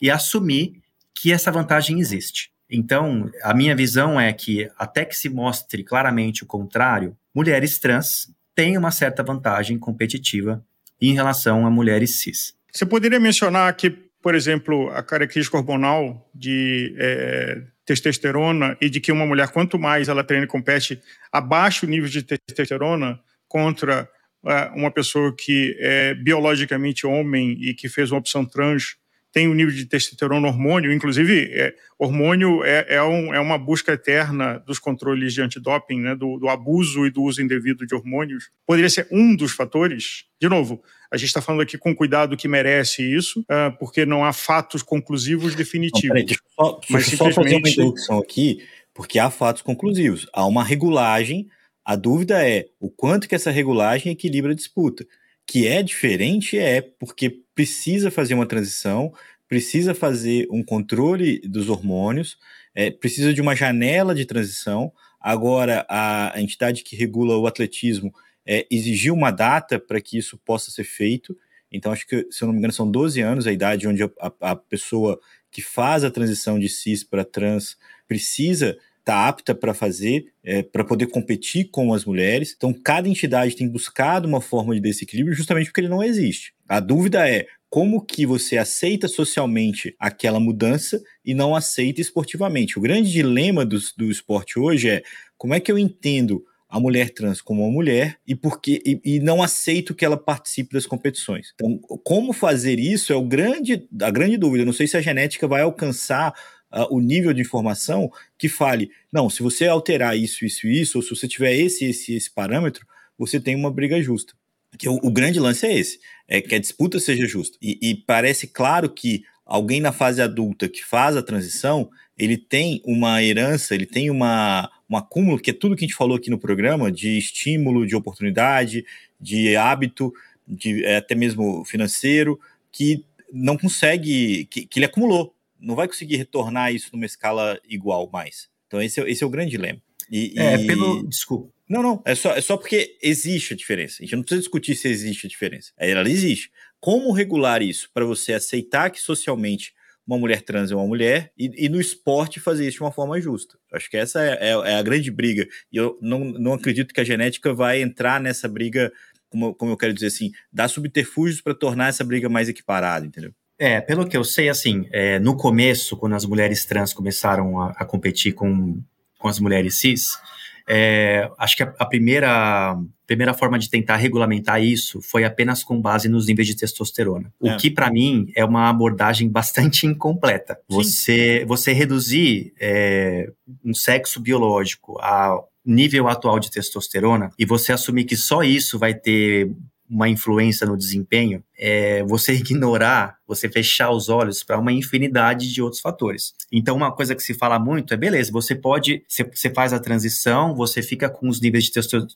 e assumir que essa vantagem existe. Então, a minha visão é que, até que se mostre claramente o contrário, mulheres trans têm uma certa vantagem competitiva em relação a mulheres cis. Você poderia mencionar que, por exemplo, a característica hormonal de é, testosterona e de que uma mulher, quanto mais ela treina e compete abaixo o nível de testosterona, contra uh, uma pessoa que é biologicamente homem e que fez uma opção trans tem o nível de testosterona hormônio, inclusive é, hormônio é, é, um, é, uma busca eterna dos controles de antidoping, né, do, do, abuso e do uso indevido de hormônios. Poderia ser um dos fatores. De novo, a gente está falando aqui com cuidado que merece isso, uh, porque não há fatos conclusivos definitivos. Não, peraí, deixa eu só, Mas deixa simplesmente... só fazer uma introdução aqui, porque há fatos conclusivos. Há uma regulagem. A dúvida é o quanto que essa regulagem equilibra a disputa que é diferente é porque precisa fazer uma transição, precisa fazer um controle dos hormônios, é, precisa de uma janela de transição. Agora, a, entidade que regula o atletismo é, exigiu uma data para que isso possa ser feito. Então, acho que, se eu não me engano, são 12 anos a idade onde a, a, a pessoa que faz a transição de cis para trans precisa está apta para fazer, é, para poder competir com as mulheres. Então, cada entidade tem buscado uma forma de desequilíbrio justamente porque ele não existe. A dúvida é como que você aceita socialmente aquela mudança e não aceita esportivamente. O grande dilema do, do esporte hoje é como é que eu entendo a mulher trans como uma mulher e porque e, e, não aceito que ela participe das competições. Então, como fazer isso é o grande, a grande dúvida. Eu não sei se a genética vai alcançar uh, o nível de informação que fale, não, se você alterar isso, isso isso, ou se você tiver esse, esse, esse parâmetro, você tem uma briga justa. Que o, o grande lance é esse, é que a disputa seja justa. E, e parece claro que alguém na fase adulta que faz a transição, ele tem uma herança, ele tem uma, um acúmulo, que é tudo que a gente falou aqui no programa, de estímulo, de oportunidade, de hábito, de é, até mesmo financeiro, que não consegue, que, que ele acumulou não vai conseguir retornar isso numa escala igual mais. Então, esse é, esse é o grande dilema. E, é, e... pelo. Desculpa. Não, não. É só, é só porque existe a diferença. A gente não precisa discutir se existe a diferença. Ela existe. Como regular isso para você aceitar que socialmente uma mulher trans é uma mulher e, e, no esporte fazer isso de uma forma justa? Acho que essa é, é, é, a grande briga. E eu não, não acredito que a genética vai entrar nessa briga, como, como eu quero dizer assim, dar subterfúgios para tornar essa briga mais equiparada, entendeu? É, pelo que eu sei, assim, é, no começo, quando as mulheres trans começaram a, a competir com, com as mulheres cis, é, acho que a, a, primeira, primeira forma de tentar regulamentar isso foi apenas com base nos níveis de testosterona. É. O que, para mim, é uma abordagem bastante incompleta. Você, você reduzir é, um sexo biológico a nível atual de testosterona e você assumir que só isso vai ter uma influência no desempenho, é você ignorar, você fechar os olhos para uma infinidade de outros fatores. Então, uma coisa que se fala muito é, beleza, você pode, você faz a transição, você fica com os níveis de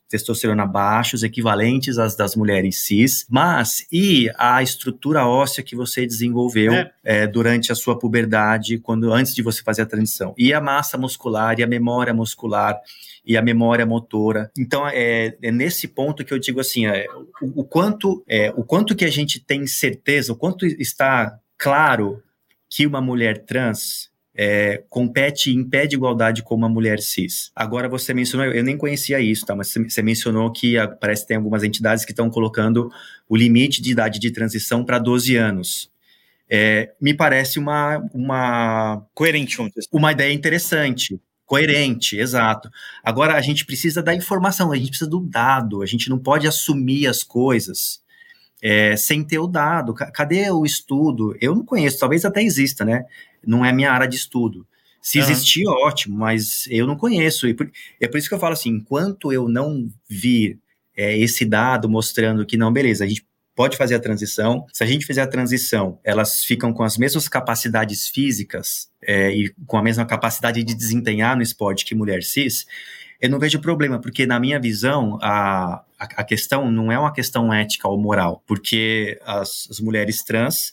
testosterona baixos, equivalentes às das mulheres cis, mas e a estrutura óssea que você desenvolveu é. É, durante a sua puberdade, quando antes de você fazer a transição? E a massa muscular e a memória muscular e a memória motora. Então, é, é nesse ponto que eu digo assim, é, o, o, quanto, é, o quanto que a gente tem certeza, o quanto está claro que uma mulher trans é, compete em pé de igualdade com uma mulher cis. Agora você mencionou, eu nem conhecia isso, tá? Mas você mencionou que a, parece que tem algumas entidades que estão colocando o limite de idade de transição para 12 anos. É, me parece uma, uma coerente, uma ideia interessante. Coerente, exato. Agora a gente precisa da informação, a gente precisa do dado, a gente não pode assumir as coisas é, sem ter o dado. Cadê o estudo? Eu não conheço, talvez até exista, né? Não é minha área de estudo. Se uhum. existir, ótimo, mas eu não conheço. E por, é por isso que eu falo assim: enquanto eu não vir é, esse dado mostrando que não, beleza, a gente pode fazer a transição. Se a gente fizer a transição, elas ficam com as mesmas capacidades físicas é, e com a mesma capacidade de desempenhar no esporte que mulher cis, eu não vejo problema, porque na minha visão, a, a, questão não é uma questão ética ou moral, porque as, as mulheres trans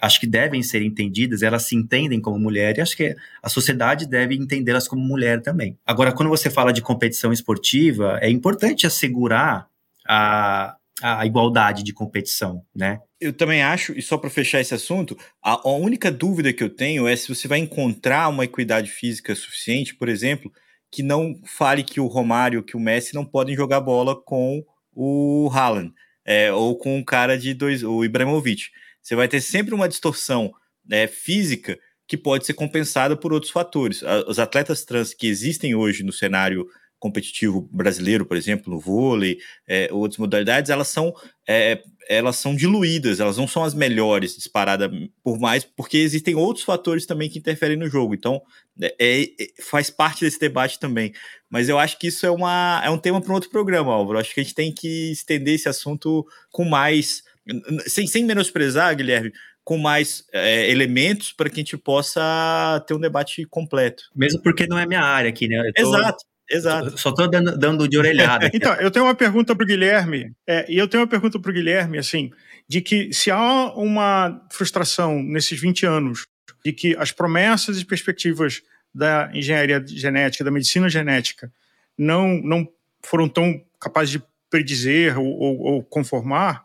acho que devem ser entendidas, elas se entendem como mulher e acho que a sociedade deve entendê-las como mulher também. Agora, quando você fala de competição esportiva, é importante assegurar a, a igualdade de competição, né? Eu também acho, e só para fechar esse assunto, a, a, única dúvida que eu tenho é se você vai encontrar uma equidade física suficiente, por exemplo, que não fale que o Romário, que o Messi não podem jogar bola com o Haaland, é, ou com um cara de dois, o Ibrahimovic. Você vai ter sempre uma distorção né, física que pode ser compensada por outros fatores. Os atletas trans que existem hoje no cenário competitivo brasileiro, por exemplo, no vôlei, é, outras modalidades, elas são, é, elas são diluídas, elas não são as melhores disparadas por mais, porque existem outros fatores também que interferem no jogo. Então, é, é, é faz parte desse debate também. Mas eu acho que isso é, uma, é um tema para um outro programa, Álvaro. Acho que a gente tem que estender esse assunto com mais. Sem, sem menosprezar, Guilherme, com mais é, elementos para que a gente possa ter um debate completo. Mesmo porque não é minha área aqui, né? Tô, Exato. Exato. Só estou dando, dando, de orelhada. então, eu tenho uma pergunta para o Guilherme, é, e eu tenho uma pergunta para o Guilherme, assim, de que se há uma frustração nesses 20 anos de que as promessas e perspectivas da engenharia genética, da medicina genética, não, não foram tão capazes de predizer ou, ou, ou conformar,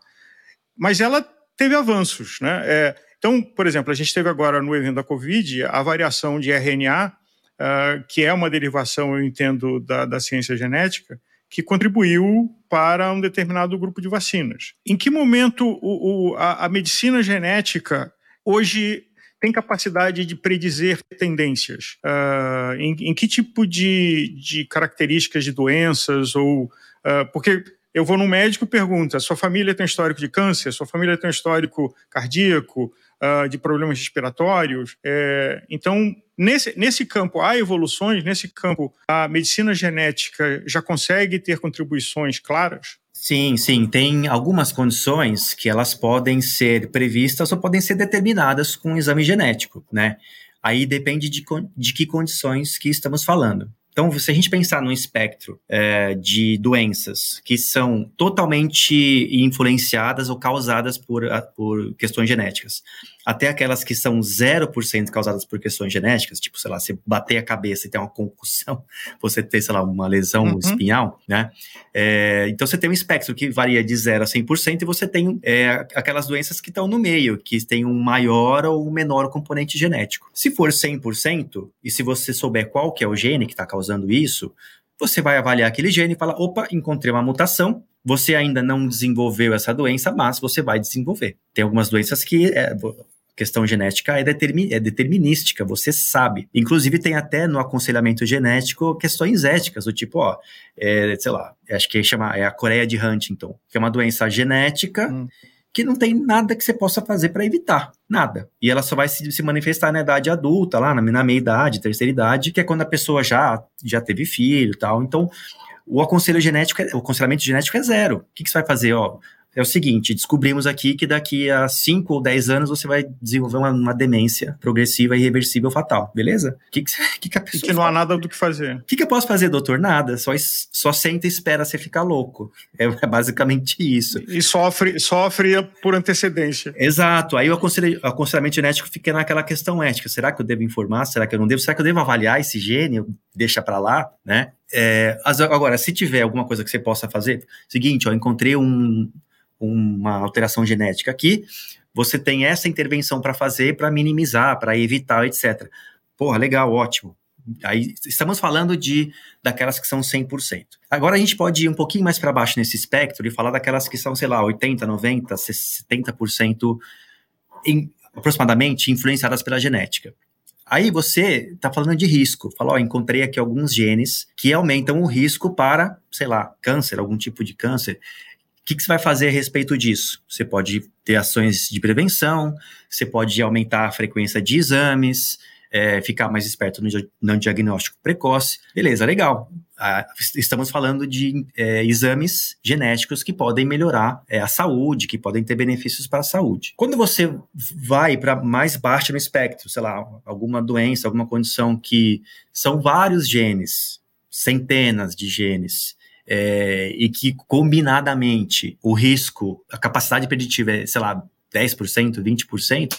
mas ela teve avanços, né? É, então, por exemplo, a gente teve agora no evento da Covid a variação de RNA, uh, que é uma derivação, eu entendo, da, da ciência genética, que contribuiu para um determinado grupo de vacinas. Em que momento o, o, a, a medicina genética hoje tem capacidade de predizer tendências? Uh, em, em, que tipo de, de, características de doenças? ou uh, Porque eu vou no médico e pergunto: sua família tem histórico de câncer? Sua família tem histórico cardíaco? Uh, de problemas respiratórios? É, então, nesse, nesse campo, há evoluções, nesse campo, a medicina genética já consegue ter contribuições claras? Sim, sim. Tem algumas condições que elas podem ser previstas ou podem ser determinadas com um exame genético, né? Aí depende de, de que condições que estamos falando. Então, se a gente pensar num espectro é, de doenças que são totalmente influenciadas ou causadas por, por questões genéticas, até aquelas que são 0% causadas por questões genéticas, tipo, sei lá, você bater a cabeça e ter uma concussão, você ter, sei lá, uma lesão uhum. espinhal, né? É, então você tem um espectro que varia de 0 a 100% e você tem é, aquelas doenças que estão no meio, que tem um maior ou menor componente genético. Se for 100%, e se você souber qual que é o gene que está causando isso, você vai avaliar aquele gene e falar, opa, encontrei uma mutação, você ainda não desenvolveu essa doença, mas você vai desenvolver. Tem algumas doenças que é, questão genética é, determin, é determinística, você sabe. Inclusive, tem até no aconselhamento genético questões éticas, do tipo, ó, é, sei lá, acho que chama, é a Coreia de Huntington, que é uma doença genética. Hum. Que não tem nada que você possa fazer para evitar, nada. E ela só vai se, se manifestar na idade adulta, lá na, na meia idade, terceira idade, que é quando a pessoa já, já teve filho e tal. Então, o aconselho genético, é, o aconselhamento genético é zero. O que, que você vai fazer? Ó, é o seguinte: descobrimos aqui que daqui a 5 ou 10 anos você vai desenvolver uma, uma demência progressiva, irreversível, fatal, beleza? O que, que, que, a pessoa. E que não há nada do que fazer. O que, que eu posso fazer, doutor? Nada. Só, só senta e espera você ficar louco. É, é basicamente isso. E sofre, sofre por antecedência. Exato. Aí o, aconselhamento genético fica naquela questão ética: será que eu devo informar? Será que eu não devo? Será que eu devo avaliar esse gene? Deixa para lá, né? É, agora, se tiver alguma coisa que você possa fazer, seguinte, ó, encontrei um, uma alteração genética aqui, você tem essa intervenção para fazer para minimizar, para evitar, etc. Porra, legal, ótimo. Aí estamos falando de daquelas que são 100%. Agora a gente pode ir um pouquinho mais para baixo nesse espectro e falar daquelas que são, sei lá, 80, 90, 70% em, aproximadamente influenciadas pela genética. Aí você está falando de risco. Fala, ó, encontrei aqui alguns genes que aumentam o risco para, sei lá, câncer, algum tipo de câncer. O que, que, você vai fazer a respeito disso? Você pode ter ações de prevenção, você pode aumentar a frequência de exames, é, ficar mais esperto no, no, diagnóstico precoce. Beleza, legal. Ah, estamos falando de é, exames genéticos que podem melhorar é, a saúde, que podem ter benefícios para a saúde. Quando você vai para mais baixo no espectro, sei lá, alguma doença, alguma condição que são vários genes, centenas de genes, é, e que combinadamente o risco, a capacidade preditiva é, sei lá, 10%, 20%,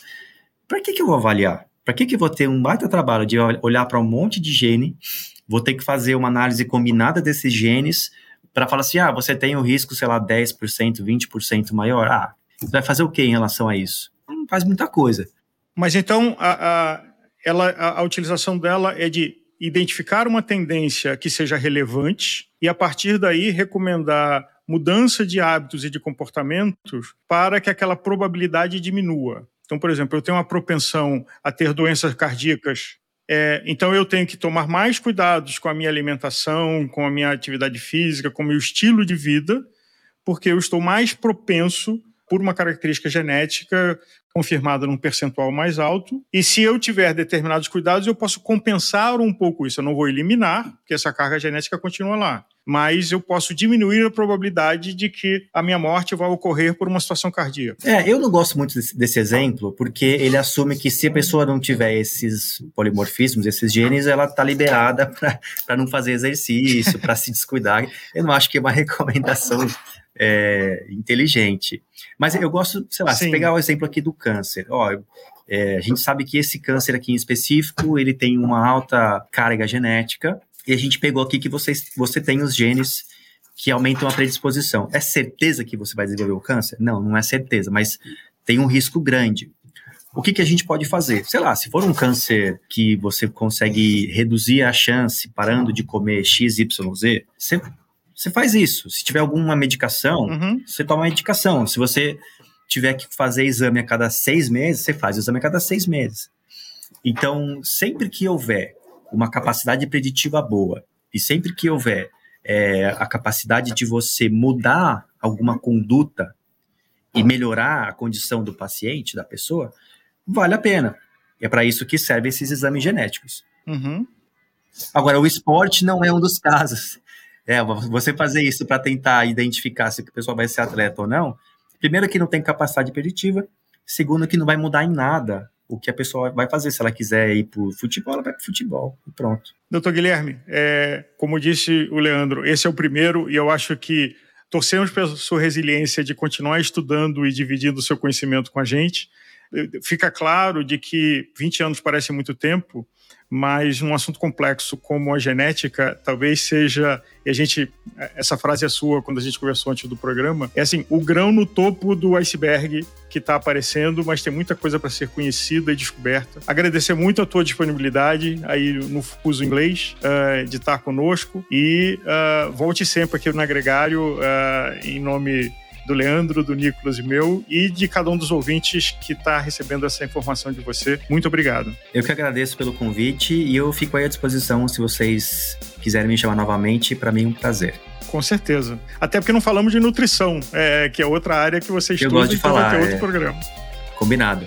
para que, que eu vou avaliar? Para que, que eu vou ter um baita trabalho de olhar para um monte de gene, vou ter que fazer uma análise combinada desses genes para falar assim, ah, você tem o um risco, sei lá, 10%, 20% maior. Ah, você vai fazer o que em relação a isso? Não faz muita coisa. Mas então, a, a, ela, a, a utilização dela é de identificar uma tendência que seja relevante e, a partir daí, recomendar mudança de hábitos e de comportamentos para que aquela probabilidade diminua. Então, por exemplo, eu tenho uma propensão a ter doenças cardíacas É, então eu tenho que tomar mais cuidados com a minha alimentação, com a minha atividade física, com o meu estilo de vida, porque eu estou mais propenso por uma característica genética confirmada num percentual mais alto. E se eu tiver determinados cuidados, eu posso compensar um pouco isso. Eu não vou eliminar, porque essa carga genética continua lá. Mas eu posso diminuir a probabilidade de que a minha morte vai ocorrer por uma situação cardíaca. É, eu não gosto muito desse, desse exemplo, porque ele assume que se a pessoa não tiver esses polimorfismos, esses genes, ela está liberada para não fazer exercício, para se descuidar. Eu não acho que é uma recomendação é, inteligente. Mas eu gosto, sei lá, Sim. se pegar o exemplo aqui do câncer, ó, é, a gente sabe que esse câncer aqui em específico, ele tem uma alta carga genética, e a gente pegou aqui que você, você tem os genes que aumentam a predisposição. É certeza que você vai desenvolver o câncer? Não, não é certeza, mas tem um risco grande. O que, que a gente pode fazer? Sei lá, se for um câncer que você consegue reduzir a chance parando de comer X, Y, Z, você você faz isso. Se tiver alguma medicação, uhum. você toma a medicação. Se você tiver que fazer exame a cada seis meses, você faz o exame a cada seis meses. Então, sempre que houver uma capacidade preditiva boa e sempre que houver é, a capacidade de você mudar alguma conduta e melhorar a condição do paciente, da pessoa, vale a pena. É para isso que servem esses exames genéticos. Uhum. Agora, o esporte não é um dos casos. É, você fazer isso para tentar identificar se o pessoal vai ser atleta ou não, primeiro que não tem capacidade preditiva, segundo que não vai mudar em nada o que a pessoa vai fazer. Se ela quiser ir para futebol, ela vai para futebol e pronto. Doutor Guilherme, é, como disse o Leandro, esse é o primeiro e eu acho que torcemos pela sua resiliência de continuar estudando e dividindo o seu conhecimento com a gente. Fica claro de que 20 anos parece muito tempo, mas um assunto complexo como a genética talvez seja e a gente essa frase é sua quando a gente conversou antes do programa é assim o grão no topo do iceberg que está aparecendo mas tem muita coisa para ser conhecida e descoberta. Agradecer muito a tua disponibilidade aí no fuso inglês uh, de estar conosco e uh, volte sempre aqui no agregário uh, em nome do Leandro, do Nicolas e meu, e de cada um dos ouvintes que está recebendo essa informação de você. Muito obrigado. Eu que agradeço pelo convite e eu fico aí à disposição se vocês quiserem me chamar novamente. Para mim é um prazer. Com certeza. Até porque não falamos de nutrição, é, que é outra área que você estuda, eu gosto de então falar, vai ter outro é... programa. Combinado.